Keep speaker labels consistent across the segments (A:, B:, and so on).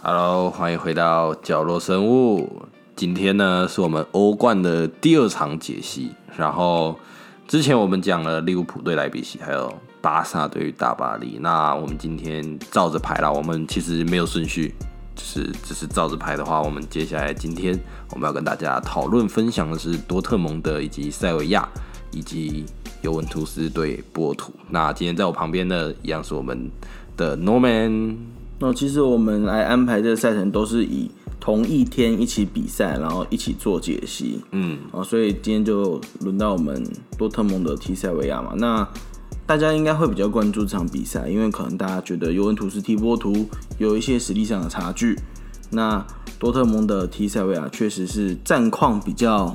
A: Hello，欢迎回到角落生物。今天呢，是我们欧冠的第二场解析。然后之前我们讲了利物浦对莱比锡，还有巴萨对于大巴黎。那我们今天照着排啦，我们其实没有顺序，就是只是照着排的话，我们接下来今天我们要跟大家讨论分享的是多特蒙德以及塞维亚以及尤文图斯对波图。那今天在我旁边的一样是我们的 Norman。
B: 那其实我们来安排这个赛程都是以同一天一起比赛，然后一起做解析。
A: 嗯，
B: 啊，所以今天就轮到我们多特蒙德踢塞维亚嘛。那大家应该会比较关注这场比赛，因为可能大家觉得尤文图斯踢波图有一些实力上的差距。那多特蒙德踢塞维亚确实是战况比较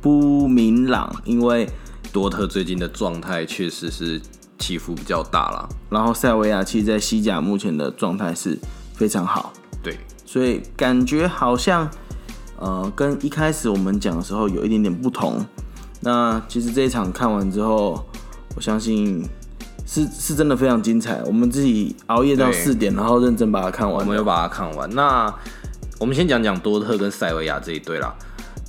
B: 不明朗，因为
A: 多特最近的状态确实是起伏比较大啦。
B: 然后塞维亚其实在西甲目前的状态是非常好。
A: 对，
B: 所以感觉好像，呃，跟一开始我们讲的时候有一点点不同。那其实这一场看完之后，我相信是是真的非常精彩。我们自己熬夜到四点，然后认真把它看完。
A: 我们有把它看完。那我们先讲讲多特跟塞维亚这一队啦。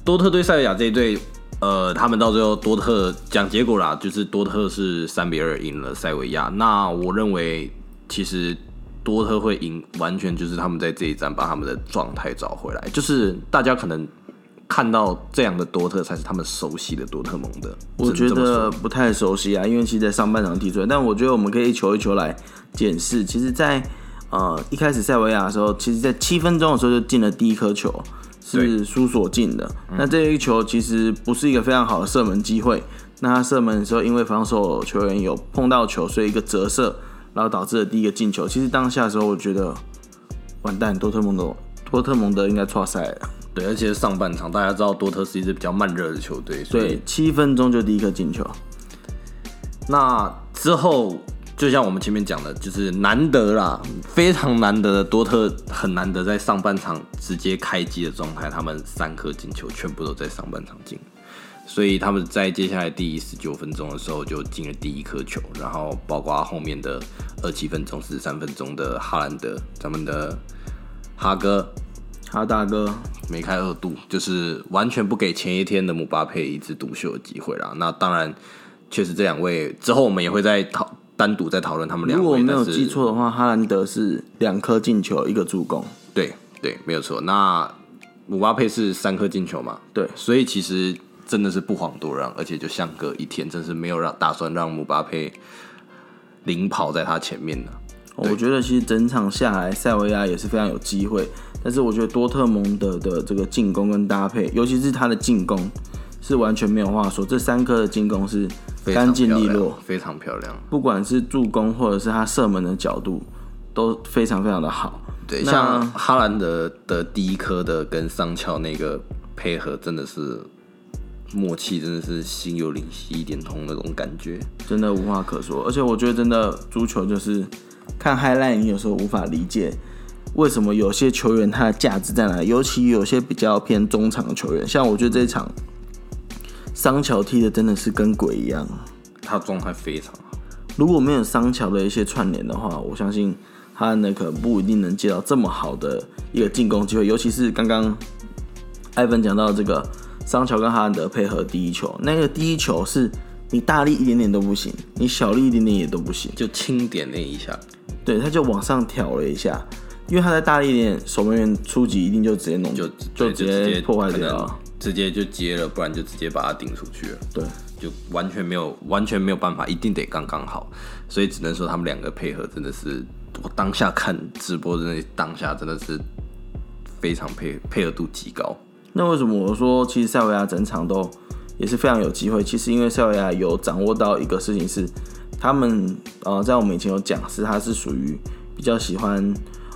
A: 多特对塞维亚这一队，呃，他们到最后多特讲结果啦，就是多特是三比二赢了塞维亚。那我认为其实多特会赢，完全就是他们在这一站把他们的状态找回来。就是大家可能看到这样的多特才是他们熟悉的多特蒙德。
B: 我觉得不太熟悉啊，因为其实在上半场踢出来，但我觉得我们可以一球一球来检视。其实在，呃一开始塞维亚的时候，其实在七分钟的时候就进了第一颗球，是
A: 对
B: 苏索进的。那这一球其实不是一个非常好的射门机会。那他射门的时候，因为防守球员有碰到球，所以一个折射，然后导致了第一个进球。其实当下的时候，我觉得完蛋，多特蒙德多特蒙德应该错赛了。
A: 对，而且上半场大家知道多特是一支比较慢热的球队，所以
B: 对，七分钟就第一个进球。
A: 那之后，就像我们前面讲的，就是难得啦，非常难得的多特很难得在上半场直接开机的状态，他们三颗进球全部都在上半场进，所以他们在接下来第十九分钟的时候就进了第一颗球，然后包括后面的二七分钟、四十三分钟的哈兰德，咱们的哈哥
B: 哈大哥，
A: 梅开二度，就是完全不给前一天的姆巴佩一枝独秀的机会啦。那当然，确实这两位之后我们也会再讨单独在讨论他们两位。
B: 如果我没有记错的话，哈兰德是两颗进球，一个助攻。
A: 对对，没有错。那姆巴佩是三颗进球嘛？
B: 对
A: 所以其实真的是不遑多让，而且就相隔一天，真是没有让打算让姆巴佩领跑在他前面的。
B: 我觉得其实整场下来，塞维亚也是非常有机会，但是我觉得多特蒙德的这个进攻跟搭配，尤其是他的进攻，是完全没有话说。这三颗的进攻是干净利落，
A: 非常漂亮。
B: 不管是助攻或者是他射门的角度，都非常非常的好。
A: 对，像哈兰德的第一颗的跟桑乔那个配合，真的是默契，真的是心有灵犀一点通那种感觉。
B: 真的无话可说。而且我觉得真的足球就是看 highlight，你有时候无法理解为什么有些球员他的价值在哪里，尤其有些比较偏中场的球员，像我觉得这一场桑乔踢的真的是跟鬼一样。
A: 他状态非常好。
B: 如果没有桑乔的一些串联的话，我相信他那可能不一定能接到这么好的一个进攻机会，尤其是刚刚艾文讲到这个桑乔跟哈兰德配合第一球，那个第一球是你大力一点点都不行，你小力一点点也都不行，
A: 就轻点那一下，
B: 对，他就往上挑了一下，因为他在大力一点，守门员出击一定就直接弄
A: 就
B: 就直接破坏掉了，
A: 直接就接了，不然就直接把它顶出去了。
B: 对。
A: 就完全没有完全没有办法，一定得刚刚好，所以只能说他们两个配合真的是，我当下看直播的那当下真的是非常配配合度极高。
B: 那为什么我说其实塞维亚整场都也是非常有机会？其实因为塞维亚有掌握到一个事情是，他们呃在我们以前有讲是他是属于比较喜欢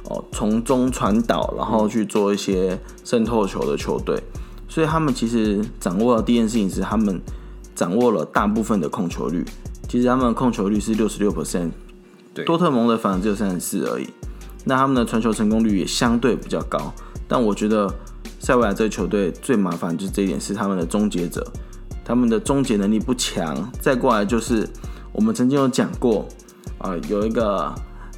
B: 哦从中传导，然后去做一些渗透球的球队，所以他们其实掌握的第一件事情是他们掌握了大部分的控球率。其实他们的控球率是六十六 percent，
A: 对
B: 多特蒙德反而只有三十四而已。那他们的传球成功率也相对比较高，但我觉得塞维亚这个球队最麻烦就是这一点，是他们的终结者，他们的终结能力不强。再过来就是我们曾经有讲过，啊、有一个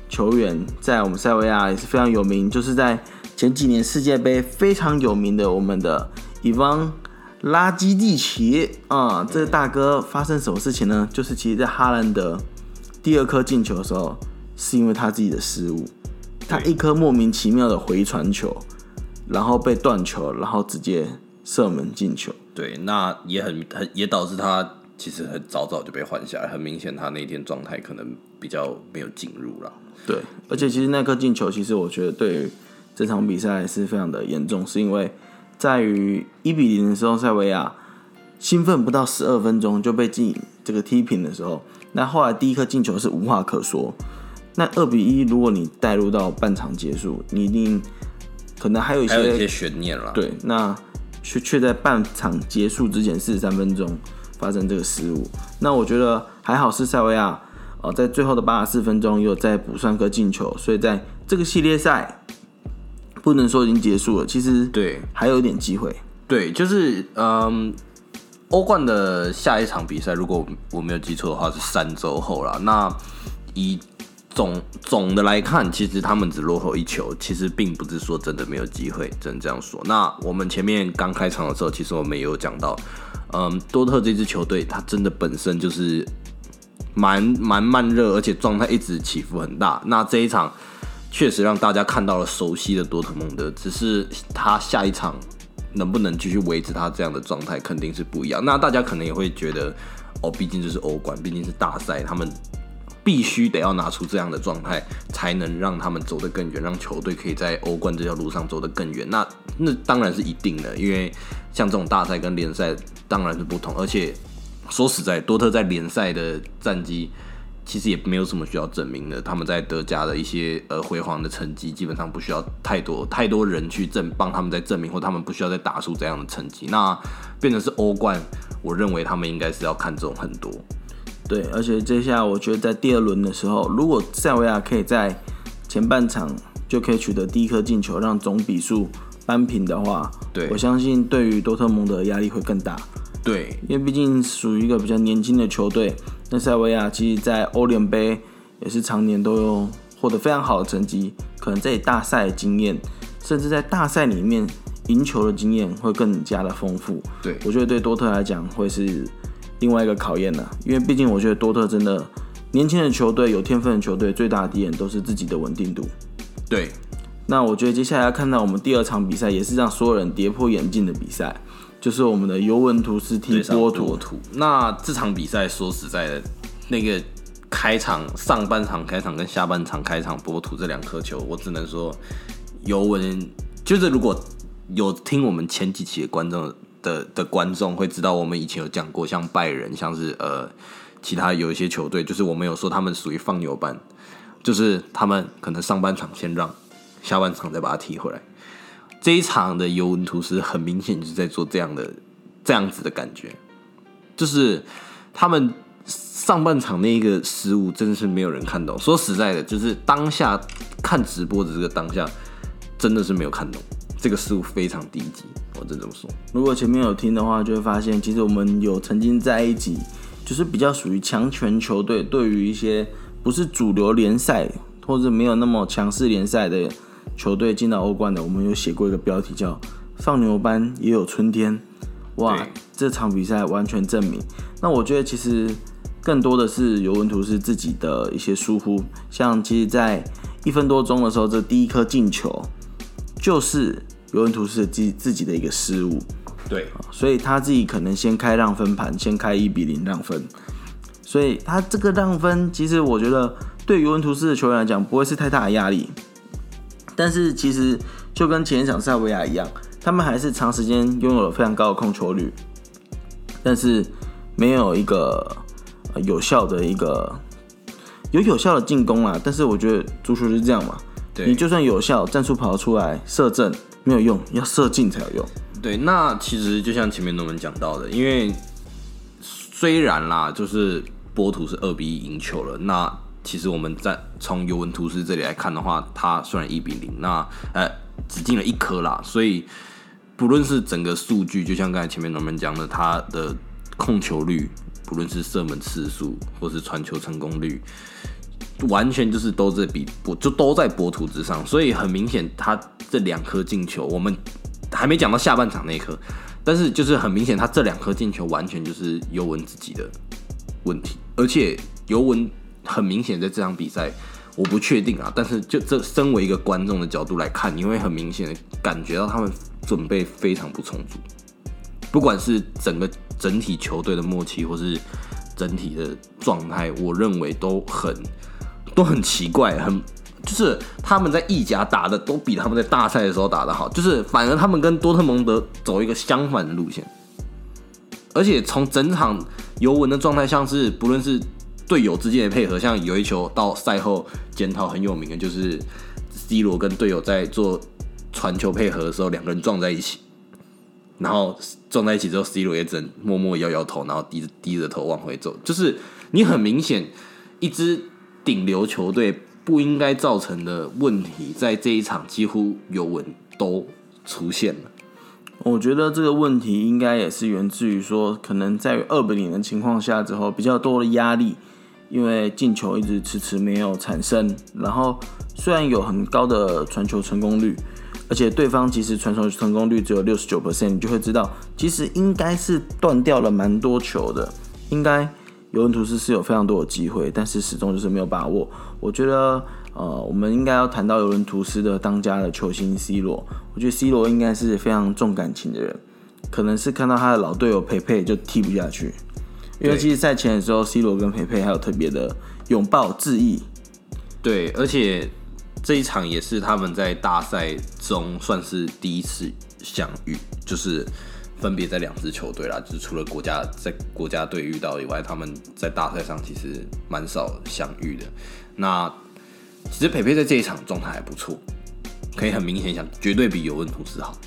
B: 球员在我们塞维亚也是非常有名，就是在前几年世界杯非常有名的我们的伊方拉基蒂奇啊，这个大哥发生什么事情呢？就是其实，在哈兰德第二颗进球的时候，是因为他自己的失误，他一颗莫名其妙的回传球，然后被断球，然后直接射门进球。
A: 对，那也很很也导致他其实很早早就被换下来，很明显他那天状态可能比较没有进入了。
B: 对，而且其实那颗进球，其实我觉得对于这场比赛是非常的严重，是因为在于一比零的时候，塞维亚兴奋不到十二分钟就被进这个踢平的时候，那后来第一颗进球是无话可说。那二比一，如果你带入到半场结束，你一定可能还有一
A: 些悬念了。
B: 对，那却却在半场结束之前四十三分钟发生这个失误。那我觉得还好是塞维亚，哦，在最后的八十四分钟又再补上颗进球，所以在这个系列赛不能说已经结束了，其实
A: 对
B: 还有一点机会。
A: 对，就是嗯，欧冠的下一场比赛，如果我没有记错的话，是三周后了。那以总总的来看，其实他们只落后一球，其实并不是说真的没有机会，只能这样说。那我们前面刚开场的时候，其实我们也有讲到，嗯，多特这支球队，它真的本身就是蛮蛮慢热，而且状态一直起伏很大。那这一场确实让大家看到了熟悉的多特蒙德，只是他下一场能不能继续维持他这样的状态，肯定是不一样。那大家可能也会觉得，哦，毕竟这是欧冠，毕竟是大赛，他们必须得要拿出这样的状态，才能让他们走得更远，让球队可以在欧冠这条路上走得更远。那那当然是一定的，因为像这种大赛跟联赛当然是不同，而且说实在，多特在联赛的战绩其实也没有什么需要证明的。他们在德甲的一些呃辉煌的成绩，基本上不需要太多太多人去证帮他们在证明，或他们不需要再打出这样的成绩。那变成是欧冠，我认为他们应该是要看重很多。
B: 对，而且接下来我觉得在第二轮的时候，如果塞维亚可以在前半场就可以取得第一颗进球，让总比数扳平的话，
A: 对
B: 我相信对于多特蒙德的压力会更大。
A: 对，
B: 因为毕竟属于一个比较年轻的球队，那塞维亚其实在欧联杯也是常年都有获得非常好的成绩，可能在大赛经验，甚至在大赛里面赢球的经验会更加的丰富。
A: 对
B: 我觉得对多特来讲会是另外一个考验了，因为毕竟我觉得多特真的年轻的球队、有天分的球队，最大的敌人都是自己的稳定度。
A: 对，
B: 那我觉得接下来要看到我们第二场比赛，也是让所有人跌破眼镜的比赛，就是我们的尤文图斯踢波图。
A: 波图。那这场比赛说实在的，那个开场上半场开场跟下半场开场波图这两颗球，我只能说尤文就是如果有听我们前几期的观众的的观众会知道，我们以前有讲过，像拜仁，像是呃其他有一些球队，就是我们有说他们属于放牛班，就是他们可能上半场先让，下半场再把它踢回来。这一场的尤文图斯很明显就是在做这样的这样子的感觉，就是他们上半场那一个失误真的是没有人看懂。说实在的，就是当下看直播的这个当下，真的是没有看懂这个失误非常低级，我真这么说。
B: 如果前面有听的话，就会发现其实我们有曾经在一起，就是比较属于强权球队，对于一些不是主流联赛或者没有那么强势联赛的球队进到欧冠的，我们有写过一个标题叫“放牛班也有春天”。哇，这场比赛完全证明。那我觉得其实更多的是尤文图斯自己的一些疏忽，像其实，在一分多钟的时候，这第一颗进球就是尤文图斯自己自己的一个失误。
A: 对，
B: 所以他自己可能先开让分盘，先开一比零让分，所以他这个让分，其实我觉得对尤文图斯的球员来讲不会是太大的压力，但是其实就跟前一场塞维亚一样，他们还是长时间拥有了非常高的控球率，但是没有一个、呃有效的一个有有效的进攻啦。但是我觉得足球就是这样嘛，
A: 对
B: 你就算有效，战术跑出来，射正没有用，要射进才有用。
A: 对，那其实就像前面我们讲到的，因为虽然啦，就是波图是二比一赢球了，那其实我们在从尤文图斯这里来看的话，他虽然一比零，那呃只进了一颗啦，所以不论是整个数据，就像刚才前面我们讲的，他的控球率，不论是射门次数或是传球成功率，完全就是都在比博，就都在博图之上，所以很明显，他这两颗进球，我们还没讲到下半场那颗，但是就是很明显，他这两颗进球完全就是尤文自己的问题，而且尤文很明显在这场比赛，我不确定啊，但是就这身为一个观众的角度来看，你会很明显的感觉到他们准备非常不充足，不管是整个整体球队的默契，或是整体的状态，我认为都很。都很奇怪，很就是他们在意甲打的都比他们在大赛的时候打的好，就是反而他们跟多特蒙德走一个相反的路线，而且从整场尤文的状态，像是不论是队友之间的配合，像有一球到赛后检讨很有名的，就是 C 罗跟队友在做传球配合的时候，两个人撞在一起，然后撞在一起之后，C 罗也只能默默摇摇头，然后低着低着头往回走，就是你很明显一支。顶流球队不应该造成的问题，在这一场几乎有稳都出现了。
B: 我觉得这个问题应该也是源自于说，可能在二比零的情况下之后，比较多的压力，因为进球一直迟迟没有产生。然后虽然有很高的传球成功率，而且对方其实传球成功率只有六十九 percent，你就会知道，其实应该是断掉了蛮多球的，应该。尤文图斯是有非常多的机会，但是始终就是没有把握。我觉得，呃，我们应该要谈到尤文图斯的当家的球星 C 罗。我觉得 C 罗应该是非常重感情的人，可能是看到他的老队友佩佩就踢不下去。因为其实赛前的时候，C 罗跟佩佩还有特别的拥抱致意。
A: 对，而且这一场也是他们在大赛中算是第一次相遇，就是。分别在两支球队啦，就是除了国家在国家队遇到以外，他们在大赛上其实蛮少相遇的。那其实佩佩在这一场状态还不错，可以很明显想，绝对比尤文图斯好，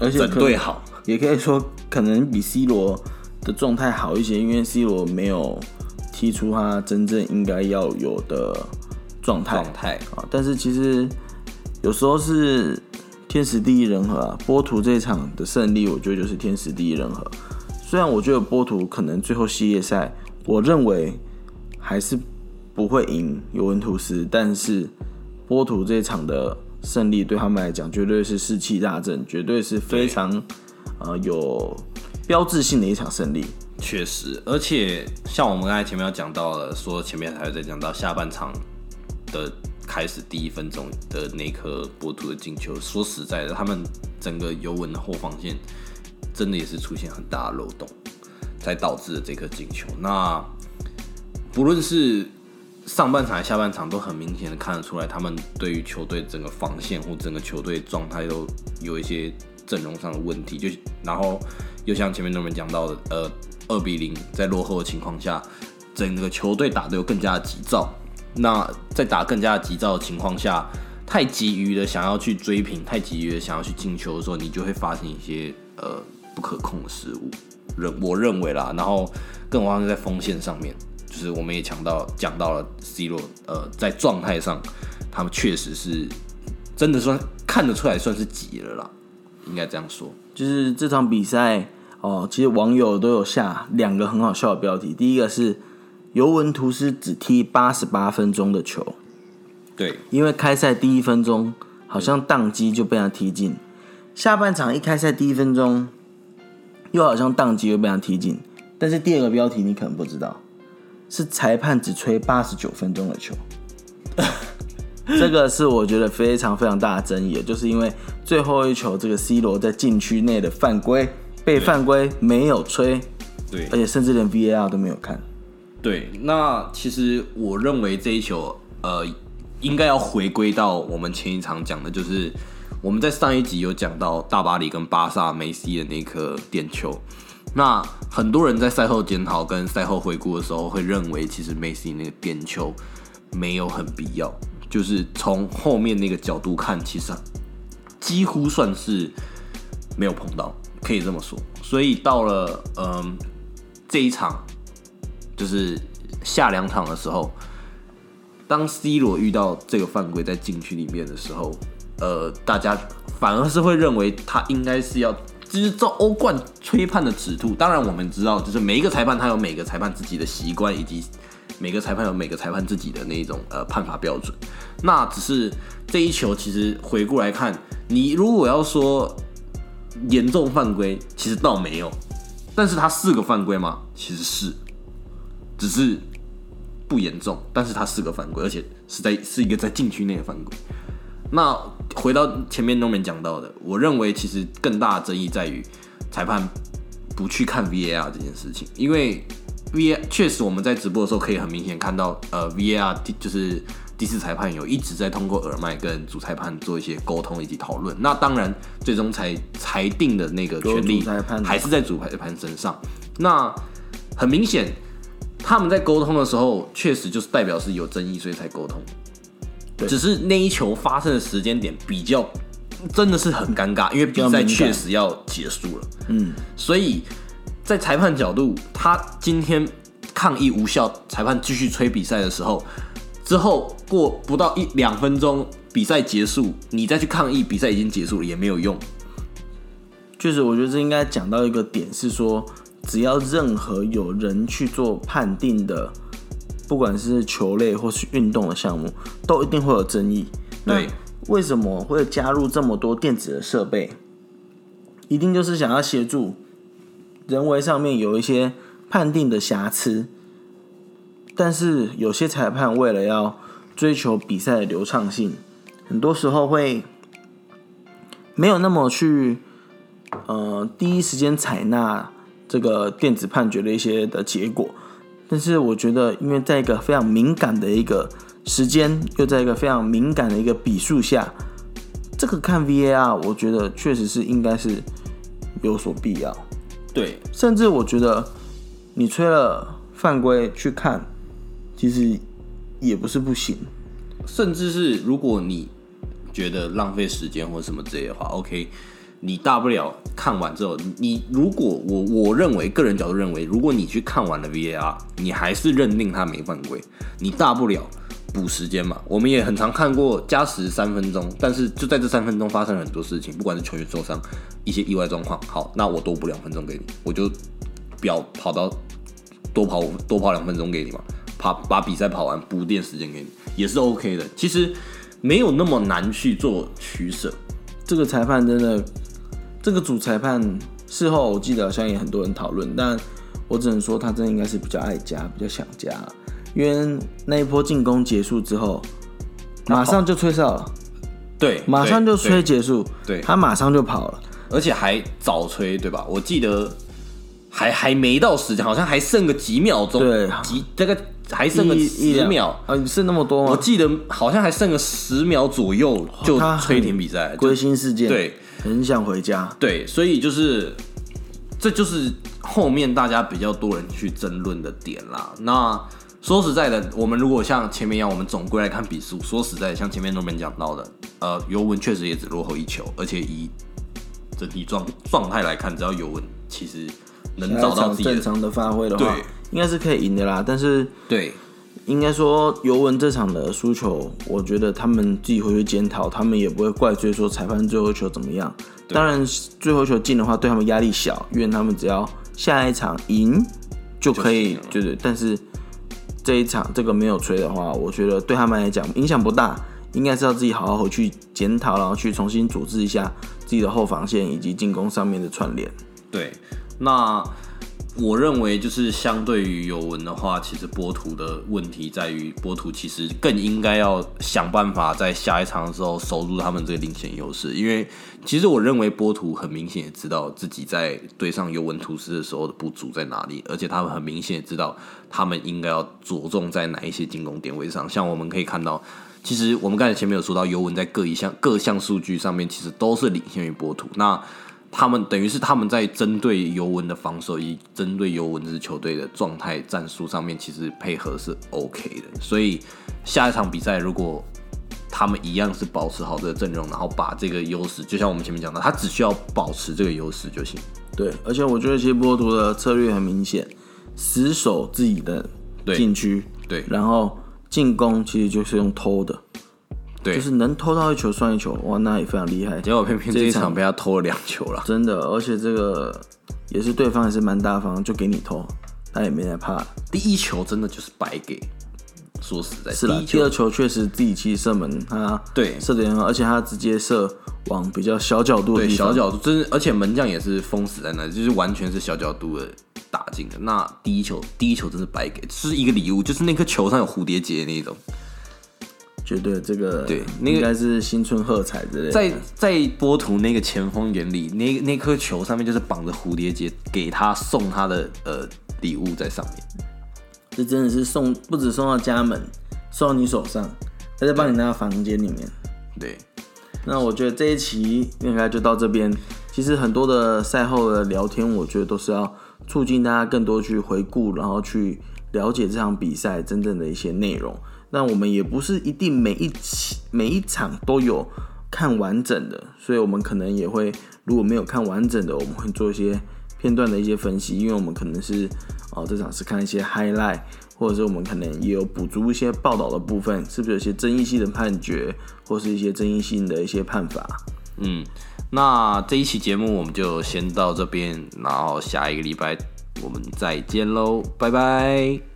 B: 而且
A: 整队好，
B: 也可以说可能比 C 罗的状态好一些，因为 C 罗没有踢出他真正应该要有的状态
A: 状态
B: 啊。但是其实有时候是。天时地利人和啊，波图这场的胜利，我觉得就是天时地利人和。虽然我觉得波图可能最后系列赛，我认为还是不会赢尤文图斯，但是波图这场的胜利对他们来讲，绝对是士气大振，绝对是非常呃有标志性的一场胜利。
A: 确实，而且像我们刚才前面要讲到了，说前面还有在讲到下半场的。开始第一分钟的那颗波图的进球，说实在的，他们整个尤文的后防线真的也是出现很大的漏洞，才导致了这颗进球。那不论是上半场还下半场，都很明显的看得出来，他们对于球队整个防线或整个球队状态都有一些阵容上的问题。就然后又像前面那们讲到的，呃，二比零在落后的情况下，整个球队打得又更加急躁。那在打更加急躁的情况下，太急于的想要去追平，太急于的想要去进球的时候，你就会发生一些呃不可控的失误。认我认为啦，然后更何况是在锋线上面，就是我们也讲到讲到了 C 罗，呃，在状态上，他们确实是真的算看得出来算是急了啦，应该这样说。
B: 就是这场比赛哦，其实网友都有下两个很好笑的标题，第一个是。尤文图斯只踢八十八分钟的球，
A: 对，
B: 因为开赛第一分钟好像宕机就被他踢进，下半场一开赛第一分钟又好像宕机又被他踢进，但是第二个标题你可能不知道，是裁判只吹八十九分钟的球，这个是我觉得非常非常大的争议，就是因为最后一球这个 C 罗在禁区内的犯规被犯规没有吹，
A: 对，而
B: 且甚至连 VAR 都没有看。
A: 对，那其实我认为这一球，呃，应该要回归到我们前一场讲的，就是我们在上一集有讲到大巴黎跟巴萨梅西的那颗点球。那很多人在赛后检讨跟赛后回顾的时候，会认为其实梅西那个点球没有很必要，就是从后面那个角度看，其实几乎算是没有碰到，可以这么说。所以到了嗯这一场。就是下两场的时候，当 C 罗遇到这个犯规在禁区里面的时候，呃，大家反而是会认为他应该是要，就是照欧冠吹判的尺度。当然，我们知道，就是每一个裁判他有每个裁判自己的习惯，以及每个裁判有每个裁判自己的那种呃判罚标准。那只是这一球，其实回过来看，你如果要说严重犯规，其实倒没有，但是他四个犯规吗，其实是，只是不严重，但是他四个犯规，而且是在是一个在禁区内的犯规。那回到前面那边讲到的，我认为其实更大的争议在于裁判不去看 VAR 这件事情，因为 VAR 确实我们在直播的时候可以很明显看到，呃，VAR 就是第四裁判有一直在通过耳麦跟主裁判做一些沟通以及讨论。那当然，最终裁裁定的那个权利还是在主裁判身上。那很明显，他们在沟通的时候，确实就是代表是有争议，所以才沟通。只是那一球发生的时间点比较真的是很尴尬，因为比赛确实要结束了。
B: 嗯，
A: 所以在裁判角度，他今天抗议无效，裁判继续吹比赛的时候，之后过不到一两分钟，比赛结束，你再去抗议，比赛已经结束了也没有用。
B: 确实，我觉得这应该讲到一个点是说，只要任何有人去做判定的，不管是球类或是运动的项目，都一定会有争议。
A: 对，
B: 为什么会加入这么多电子的设备？一定就是想要协助人为上面有一些判定的瑕疵，但是有些裁判为了要追求比赛的流畅性，很多时候会没有那么去呃第一时间采纳这个电子判决的一些的结果。但是我觉得，因为在一个非常敏感的一个时间，又在一个非常敏感的一个比数下，这个看 VAR，我觉得确实是应该是有所必要。
A: 对，
B: 甚至我觉得你吹了犯规去看，其实也不是不行。
A: 甚至是如果你觉得浪费时间或什么之类的话，OK，你大不了看完之后，你如果我我认为个人角度认为，如果你去看完了 VAR，你还是认定他没犯规，你大不了补时间嘛。我们也很常看过加时三分钟，但是就在这三分钟发生了很多事情，不管是球员受伤、一些意外状况，好，那我多补两分钟给你，我就表跑到多跑多跑两分钟给你嘛，跑把比赛跑完补点时间给你也是 OK 的。其实没有那么难去做取舍。
B: 这个裁判真的，这个主裁判事后我记得好像也很多人讨论，但我只能说他真的应该是比较爱家，比较想家，因为那一波进攻结束之后，马上就吹哨了，
A: 对，
B: 马上就吹，结束，
A: 对。
B: 他马上就跑了，
A: 而且还早吹，对吧？我记得还还没到时间，好像还剩个几秒钟，
B: 对。
A: 几这个还剩个十秒。
B: 啊，你是那么多吗？
A: 我记得好像还剩个十秒左右就
B: 他
A: 吹停比赛，
B: 归心似箭，，
A: 对
B: 很想回家，
A: 对，所以就是这就是后面大家比较多人去争论的点啦。那说实在的，我们如果像前面一样，我们总归来看比数，说实在的，像前面那边讲到的，呃，尤文确实也只落后一球，而且以整体状状态来看，只要尤文其实能找到自己的
B: 正常的发挥的话
A: 对，
B: 应该是可以赢的啦。但是
A: 对
B: 应该说尤文这场的输球，我觉得他们自己回去检讨，他们也不会怪罪说裁判最后球怎么样。当然，最后球进的话，对他们压力小，因为他们只要下一场赢就可以对对。但是这一场这个没有吹的话，我觉得对他们来讲影响不大，应该是要自己好好回去检讨，然后去重新组织一下自己的后防线以及进攻上面的串联。
A: 对，那我认为就是相对于尤文的话，其实波图的问题在于，波图其实更应该要想办法在下一场的时候守住他们这个领先优势，因为其实我认为波图很明显也知道自己在对上尤文图斯的时候的不足在哪里，而且他们很明显也知道他们应该要着重在哪一些进攻点位上，像我们可以看到。其实我们刚才前面有说到，尤文在各一项各项数据上面其实都是领先于波图。那他们等于是他们在针对尤文的防守以及针对尤文这支球队的状态战术上面，其实配合是 OK 的。所以下一场比赛如果他们一样是保持好这个阵容，然后把这个优势，就像我们前面讲的，他只需要保持这个优势就行。
B: 对，而且我觉得其实波图的策略很明显，死守自己的
A: 对
B: 禁区，
A: 对
B: 然后进攻其实就是用偷的，
A: 对
B: 就，是能偷到一球算一球，哇，那也非常厉害，
A: 结果偏偏
B: 这一场
A: 场被他偷了两球了。
B: 真的，而且这个也是对方也是蛮大方，就给你偷，他也没在怕。
A: 第一球真的就是白给。说实在，
B: 是了，第二球确实自己其实射门，他
A: 对
B: 射的很好，而且他直接射往比较小角度的
A: 对
B: 地方，
A: 小角度，真而且门将也是封死在那，就是完全是小角度的打进的。那第一球，第一球真是白给，是一个礼物，就是那颗球上有蝴蝶结的那种。
B: 绝对这个
A: 对那个
B: 应该是新春喝彩之类的。
A: 在在波图那个前锋眼里，那那颗球上面就是绑着蝴蝶结，给他送他的呃礼物在上面。
B: 这真的是送，不止送到家门，送到你手上，还在帮你拿到房间里面。
A: 对，
B: 那我觉得这一期应该就到这边。其实很多的赛后的聊天，我觉得都是要促进大家更多去回顾，然后去了解这场比赛真正的一些内容。那我们也不是一定每一期每一场都有看完整的，所以我们可能也会如果没有看完整的，我们会做一些片段的一些分析，因为我们可能是哦这场是看一些 highlight，或者是我们可能也有补足一些报道的部分，是不是有些争议性的判决，或是一些争议性的一些判罚？
A: 嗯，那这一期节目我们就先到这边，然后下一个礼拜我们再见喽，拜拜。